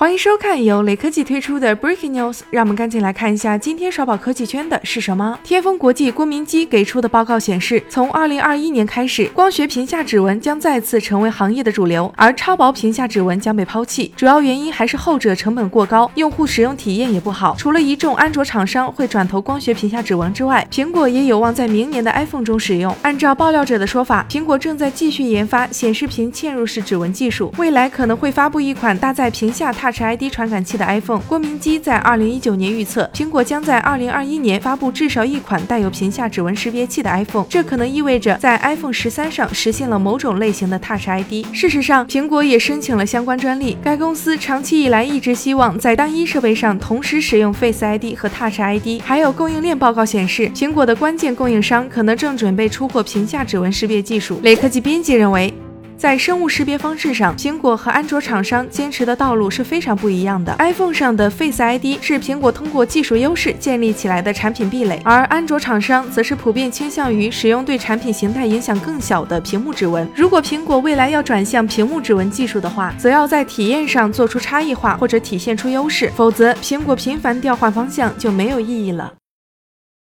欢迎收看由雷科技推出的 Breaking News，让我们赶紧来看一下今天刷爆科技圈的是什么。天风国际郭明基给出的报告显示，从2021年开始，光学屏下指纹将再次成为行业的主流，而超薄屏下指纹将被抛弃。主要原因还是后者成本过高，用户使用体验也不好。除了一众安卓厂商会转投光学屏下指纹之外，苹果也有望在明年的 iPhone 中使用。按照爆料者的说法，苹果正在继续研发显示屏嵌入式指纹技术，未来可能会发布一款搭载屏下 Touch ID 传感器的 iPhone。郭明基在二零一九年预测，苹果将在二零二一年发布至少一款带有屏下指纹识别器的 iPhone。这可能意味着在 iPhone 十三上实现了某种类型的 Touch ID。事实上，苹果也申请了相关专利。该公司长期以来一直希望在单一设备上同时使用 Face ID 和 Touch ID。还有供应链报告显示，苹果的关键供应商可能正准备出货屏下指纹识别技术。雷科技编辑认为。在生物识别方式上，苹果和安卓厂商坚持的道路是非常不一样的。iPhone 上的 Face ID 是苹果通过技术优势建立起来的产品壁垒，而安卓厂商则是普遍倾向于使用对产品形态影响更小的屏幕指纹。如果苹果未来要转向屏幕指纹技术的话，则要在体验上做出差异化或者体现出优势，否则苹果频繁调换方向就没有意义了。